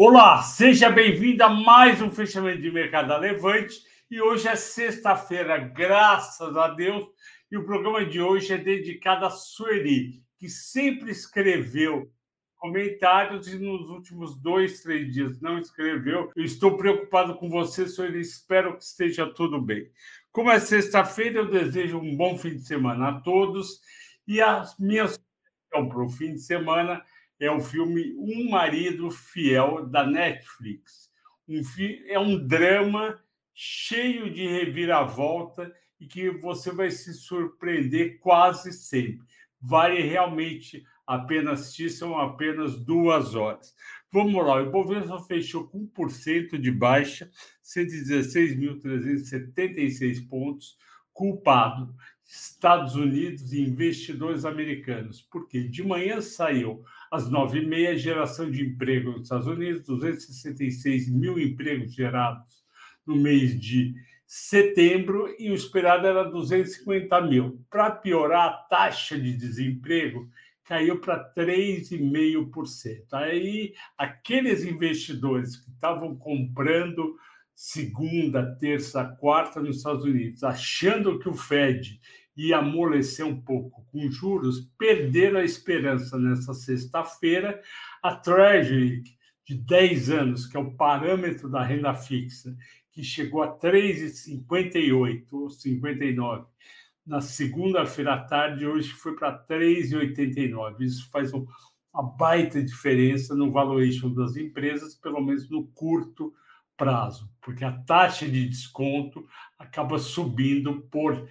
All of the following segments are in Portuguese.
Olá, seja bem-vindo a mais um fechamento de mercado Levante. E hoje é sexta-feira, graças a Deus. E o programa de hoje é dedicado a Sueli, que sempre escreveu comentários e nos últimos dois, três dias não escreveu. Eu estou preocupado com você, Sueli. Espero que esteja tudo bem. Como é sexta-feira, eu desejo um bom fim de semana a todos. E a minha sugestão para o fim de semana é o filme Um Marido Fiel, da Netflix. Um, é um drama cheio de reviravolta e que você vai se surpreender quase sempre. Vale realmente a pena assistir, são apenas duas horas. Vamos lá, o Ibovespa fechou com 1% de baixa, 116.376 pontos, culpado Estados Unidos e investidores americanos, porque de manhã saiu às nove e meia geração de emprego nos Estados Unidos, 266 mil empregos gerados no mês de setembro e o esperado era 250 mil. Para piorar, a taxa de desemprego caiu para 3,5%. Aí, aqueles investidores que estavam comprando segunda, terça, quarta nos Estados Unidos, achando que o Fed ia amolecer um pouco com juros, perderam a esperança nessa sexta-feira. A Treasury de 10 anos, que é o parâmetro da renda fixa, que chegou a 3,58 ou 59 na segunda-feira à tarde, hoje foi para 3,89. Isso faz um, uma baita diferença no valuation das empresas, pelo menos no curto prazo, porque a taxa de desconto acaba subindo por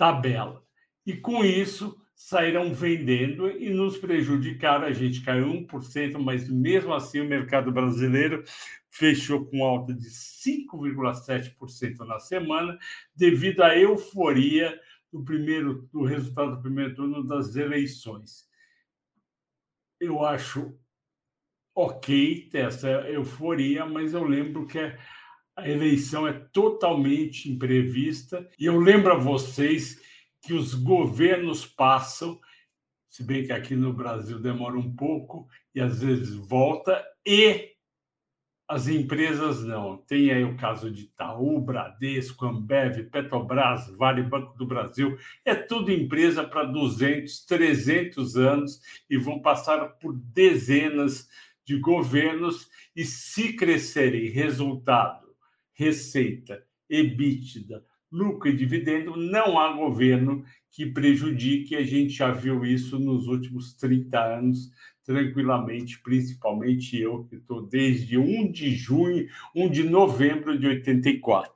tabela. E com isso saíram vendendo e nos prejudicaram. A gente caiu 1%, mas mesmo assim o mercado brasileiro fechou com alta de 5,7% na semana, devido à euforia do primeiro do resultado do primeiro turno das eleições. Eu acho ok ter essa euforia, mas eu lembro que a eleição é totalmente imprevista. E eu lembro a vocês que os governos passam, se bem que aqui no Brasil demora um pouco e às vezes volta, e as empresas não. Tem aí o caso de Itaú, Bradesco, Ambev, Petrobras, Vale Banco do Brasil. É tudo empresa para 200, 300 anos e vão passar por dezenas de governos e se crescerem resultado, receita, EBITDA, lucro e dividendo, não há governo que prejudique. A gente já viu isso nos últimos 30 anos tranquilamente, principalmente eu, que estou desde 1 de junho, 1 de novembro de 84.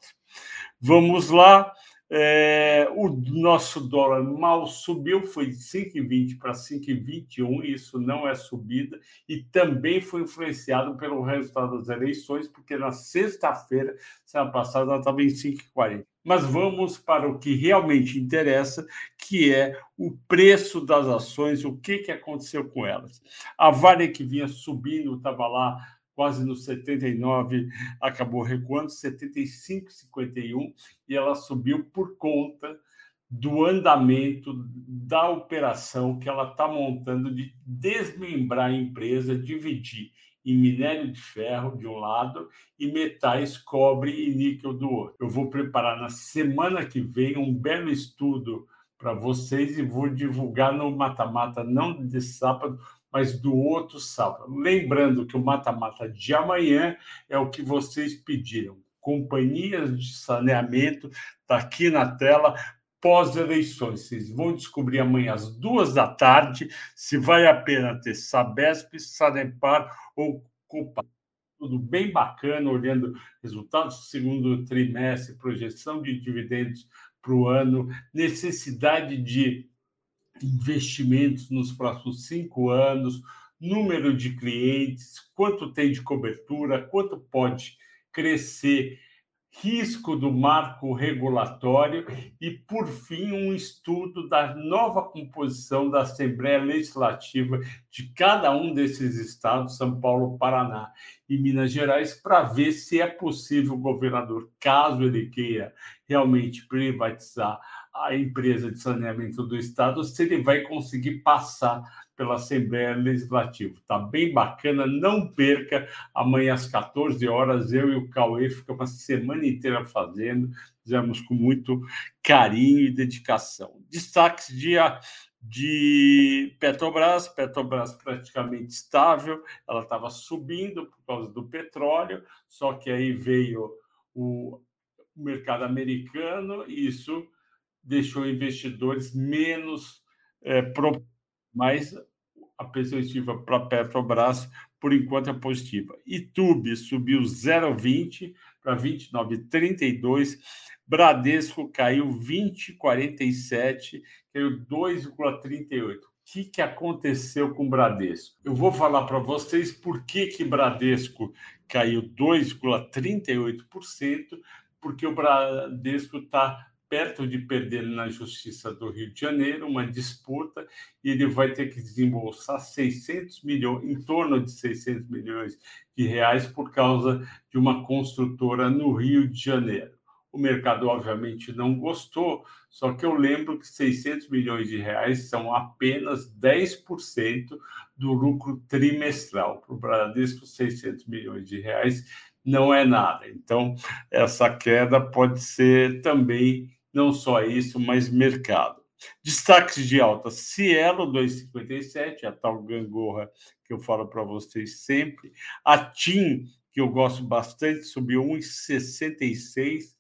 Vamos lá. É, o nosso dólar mal subiu, foi de 5,20 para 5,21, isso não é subida, e também foi influenciado pelo resultado das eleições, porque na sexta-feira, semana passada, ela estava em 5,40. Mas vamos para o que realmente interessa, que é o preço das ações, o que, que aconteceu com elas. A Vale que vinha subindo, estava lá quase no 79, acabou recuando, 75,51, e ela subiu por conta do andamento da operação que ela está montando de desmembrar a empresa, dividir em minério de ferro de um lado e metais cobre e níquel do outro. Eu vou preparar na semana que vem um belo estudo para vocês e vou divulgar no Mata Mata, não de sábado, mas do outro sábado. Lembrando que o mata-mata de amanhã é o que vocês pediram. Companhias de saneamento, está aqui na tela, pós-eleições. Vocês vão descobrir amanhã às duas da tarde se vale a pena ter Sabesp, Sanepar ou Copa. Tudo bem bacana, olhando resultados do segundo trimestre, projeção de dividendos para o ano, necessidade de investimentos nos próximos cinco anos, número de clientes, quanto tem de cobertura, quanto pode crescer, risco do marco regulatório e, por fim, um estudo da nova composição da Assembleia Legislativa de cada um desses estados, São Paulo, Paraná e Minas Gerais, para ver se é possível o governador, caso ele queira realmente privatizar a empresa de saneamento do Estado se ele vai conseguir passar pela Assembleia Legislativa. Está bem bacana, não perca. Amanhã às 14 horas, eu e o Cauê ficamos uma semana inteira fazendo, fizemos com muito carinho e dedicação. Destaques de, de Petrobras, Petrobras praticamente estável, ela estava subindo por causa do petróleo, só que aí veio o mercado americano e isso deixou investidores menos é, pro mas a perspectiva para Petrobras, por enquanto, é positiva. Itube subiu 0,20 para 29,32. Bradesco caiu 20,47, caiu 2,38. O que, que aconteceu com o Bradesco? Eu vou falar para vocês por que, que Bradesco caiu 2,38%, porque o Bradesco está perto de perder na Justiça do Rio de Janeiro uma disputa e ele vai ter que desembolsar 600 milhões, em torno de 600 milhões de reais por causa de uma construtora no Rio de Janeiro. O mercado, obviamente, não gostou, só que eu lembro que 600 milhões de reais são apenas 10% do lucro trimestral. Para o Bradesco, 600 milhões de reais não é nada. Então, essa queda pode ser também não só isso, mas mercado. Destaques de alta: Cielo 2,57, a tal gangorra que eu falo para vocês sempre. A TIM, que eu gosto bastante, subiu 1,66.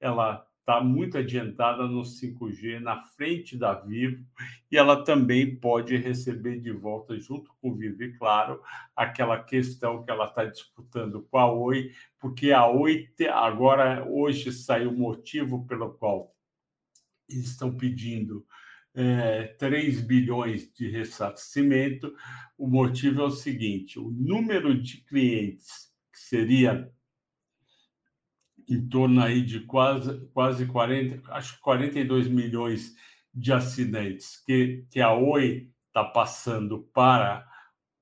Ela está muito adiantada no 5G, na frente da Vivo, e ela também pode receber de volta, junto com o Vivo, e claro, aquela questão que ela está disputando com a Oi, porque a Oi, agora, hoje saiu o motivo pelo qual eles estão pedindo é, 3 bilhões de ressarcimento. O motivo é o seguinte: o número de clientes que seria em torno aí de quase, quase 40, acho que 42 milhões de assinantes que, que a Oi está passando para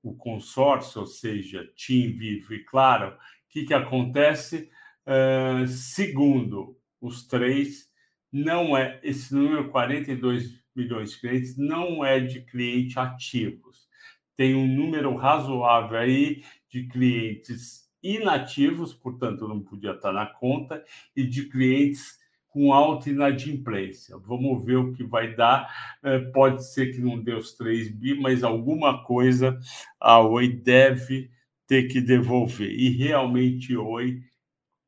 o consórcio, ou seja, TIM, Vivo e Claro, o que, que acontece? Uh, segundo os três, não é esse número 42 milhões de clientes não é de clientes ativos. Tem um número razoável aí de clientes inativos, portanto, não podia estar na conta, e de clientes com alta inadimplência. Vamos ver o que vai dar. É, pode ser que não dê os 3 bi, mas alguma coisa a Oi deve ter que devolver. E realmente Oi,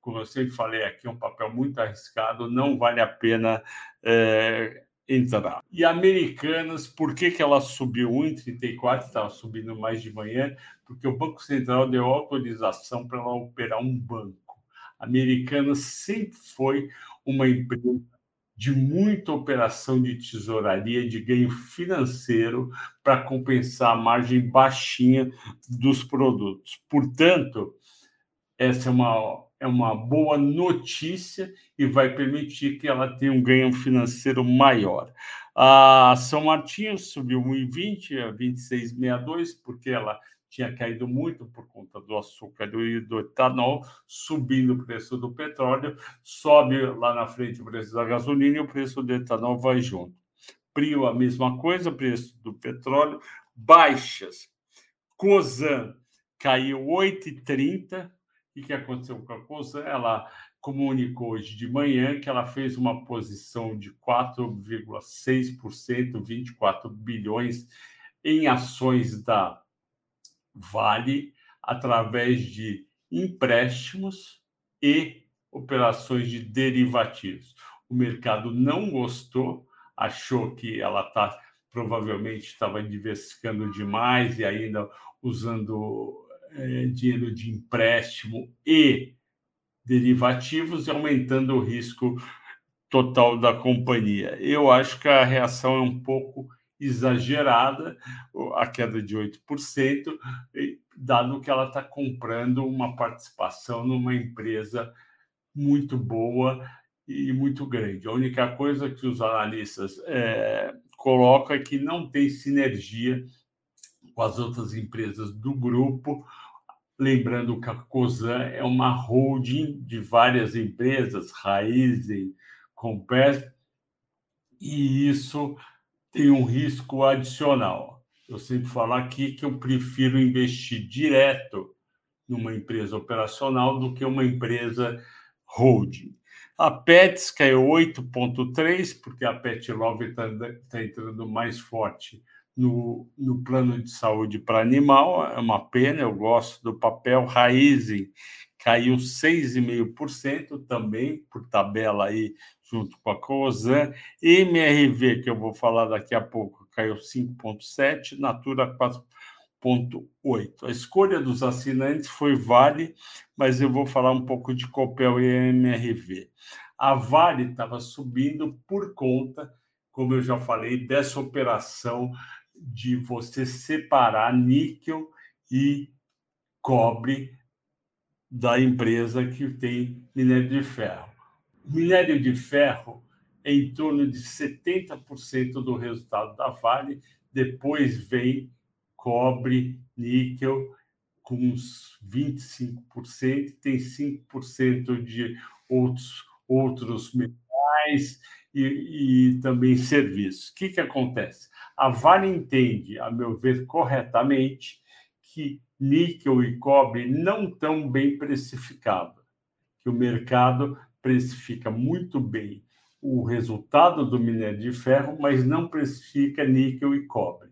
como eu sempre falei aqui, é um papel muito arriscado, não vale a pena é, entrar. E Americanas, por que, que ela subiu 1,34? Estava subindo mais de manhã, porque o Banco Central deu autorização para ela operar um banco. Americanas sempre foi uma empresa de muita operação de tesouraria, de ganho financeiro, para compensar a margem baixinha dos produtos. Portanto, essa é uma é uma boa notícia e vai permitir que ela tenha um ganho financeiro maior. A São Martinho subiu 1,20 a 26,62, porque ela tinha caído muito por conta do açúcar e do etanol, subindo o preço do petróleo, sobe lá na frente o preço da gasolina e o preço do etanol vai junto. Prio, a mesma coisa, preço do petróleo, baixas. Cosan caiu 8,30, o que aconteceu com a Cosan? Ela comunicou hoje de manhã que ela fez uma posição de 4,6%, 24 bilhões em ações da Vale através de empréstimos e operações de derivativos. O mercado não gostou, achou que ela tá, provavelmente estava diversificando demais e ainda usando é, dinheiro de empréstimo e derivativos aumentando o risco total da companhia. Eu acho que a reação é um pouco exagerada, a queda de 8%, dado que ela está comprando uma participação numa empresa muito boa e muito grande. A única coisa que os analistas é, colocam é que não tem sinergia com as outras empresas do grupo. Lembrando que a COSAN é uma holding de várias empresas, Raizen, Compes, e isso tem um risco adicional. Eu sempre falo aqui que eu prefiro investir direto numa empresa operacional do que uma empresa holding. A Pets caiu 8,3%, porque a Pet Love está tá entrando mais forte no, no plano de saúde para animal. É uma pena, eu gosto do papel. Raizen caiu 6,5% também, por tabela aí, junto com a Cosan. MRV, que eu vou falar daqui a pouco, caiu 5,7%. Natura 4,8%. A escolha dos assinantes foi Vale, mas eu vou falar um pouco de Copel e MRV. A Vale estava subindo por conta, como eu já falei, dessa operação de você separar níquel e cobre da empresa que tem minério de ferro. Minério de ferro é em torno de 70% do resultado da Vale, depois vem cobre, níquel, com uns 25%, tem 5% de outros, outros metais e, e também serviços. O que, que acontece? A Vale entende, a meu ver, corretamente, que níquel e cobre não estão bem precificados, que o mercado precifica muito bem o resultado do minério de ferro, mas não precifica níquel e cobre.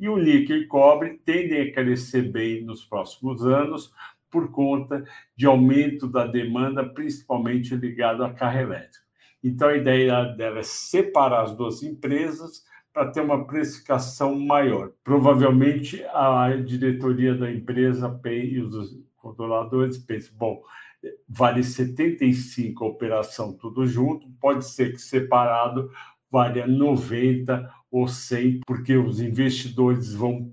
E o níquel e cobre tendem a crescer bem nos próximos anos por conta de aumento da demanda, principalmente ligado à carro elétrico. Então, a ideia dela é separar as duas empresas para ter uma precificação maior. Provavelmente a diretoria da empresa e os controladores pensam, bom, vale 75 a operação tudo junto, pode ser que separado valha 90 ou 100, porque os investidores vão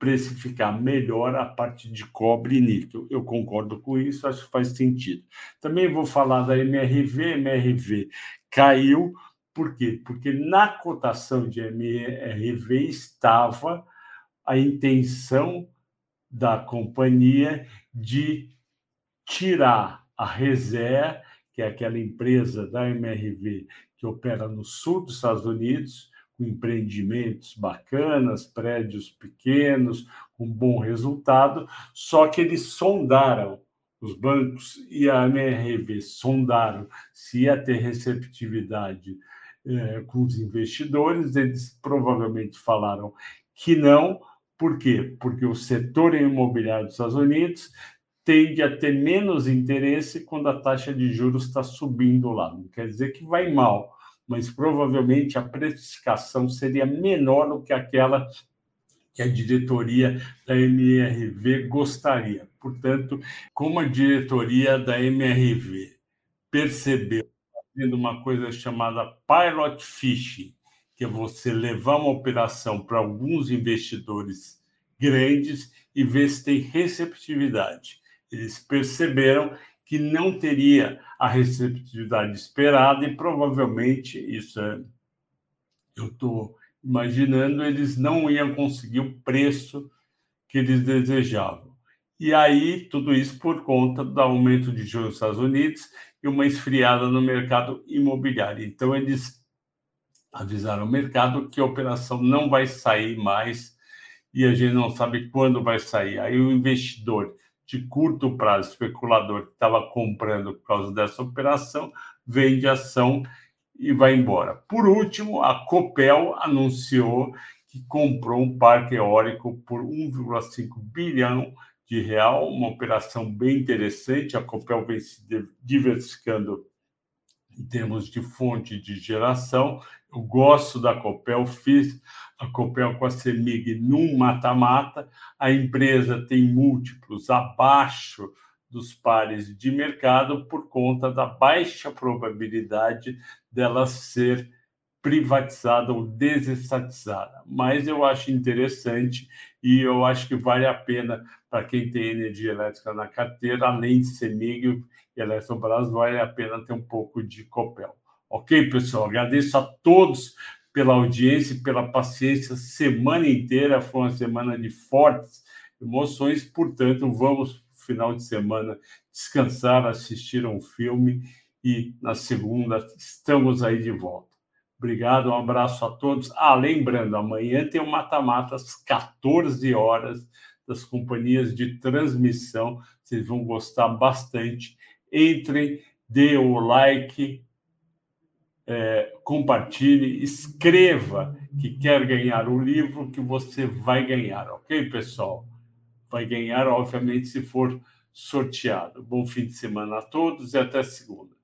precificar melhor a parte de cobre e níquel. Eu concordo com isso, acho que faz sentido. Também vou falar da MRV. MRV caiu por quê? Porque na cotação de MRV estava a intenção da companhia de tirar a Reser, que é aquela empresa da MRV que opera no sul dos Estados Unidos, empreendimentos bacanas, prédios pequenos, com bom resultado, só que eles sondaram os bancos e a MRV sondaram se ia ter receptividade é, com os investidores, eles provavelmente falaram que não. Por quê? Porque o setor imobiliário dos Estados Unidos tende a ter menos interesse quando a taxa de juros está subindo lá. Não quer dizer que vai mal, mas provavelmente a precificação seria menor do que aquela que a diretoria da MRV gostaria. Portanto, como a diretoria da MRV percebeu fazendo uma coisa chamada pilot fishing, que é você levar uma operação para alguns investidores grandes e ver se tem receptividade. Eles perceberam que não teria a receptividade esperada e provavelmente isso é, eu estou imaginando eles não iam conseguir o preço que eles desejavam. E aí tudo isso por conta do aumento de juros nos Estados Unidos e uma esfriada no mercado imobiliário. Então, eles avisaram o mercado que a operação não vai sair mais e a gente não sabe quando vai sair. Aí o investidor de curto prazo, especulador que estava comprando por causa dessa operação, vende ação e vai embora. Por último, a Copel anunciou que comprou um parque eólico por 1,5 bilhão de real, uma operação bem interessante. A Copel vem se diversificando em termos de fonte de geração. Eu gosto da Copel, fiz a Copel com a CEMIG num mata-mata. A empresa tem múltiplos abaixo dos pares de mercado por conta da baixa probabilidade dela ser privatizada ou desestatizada. Mas eu acho interessante e eu acho que vale a pena para quem tem energia elétrica na carteira, além de Semig e Eletrobras, vale a pena ter um pouco de Copel. Ok, pessoal? Agradeço a todos pela audiência e pela paciência semana inteira. Foi uma semana de fortes emoções, portanto, vamos final de semana descansar, assistir a um filme e na segunda estamos aí de volta. Obrigado, um abraço a todos. Ah, lembrando, amanhã tem o mata-mata às 14 horas das companhias de transmissão. Vocês vão gostar bastante. Entrem, dê o like, é, compartilhe, escreva que quer ganhar o livro que você vai ganhar, ok, pessoal? Vai ganhar, obviamente, se for sorteado. Bom fim de semana a todos e até segunda.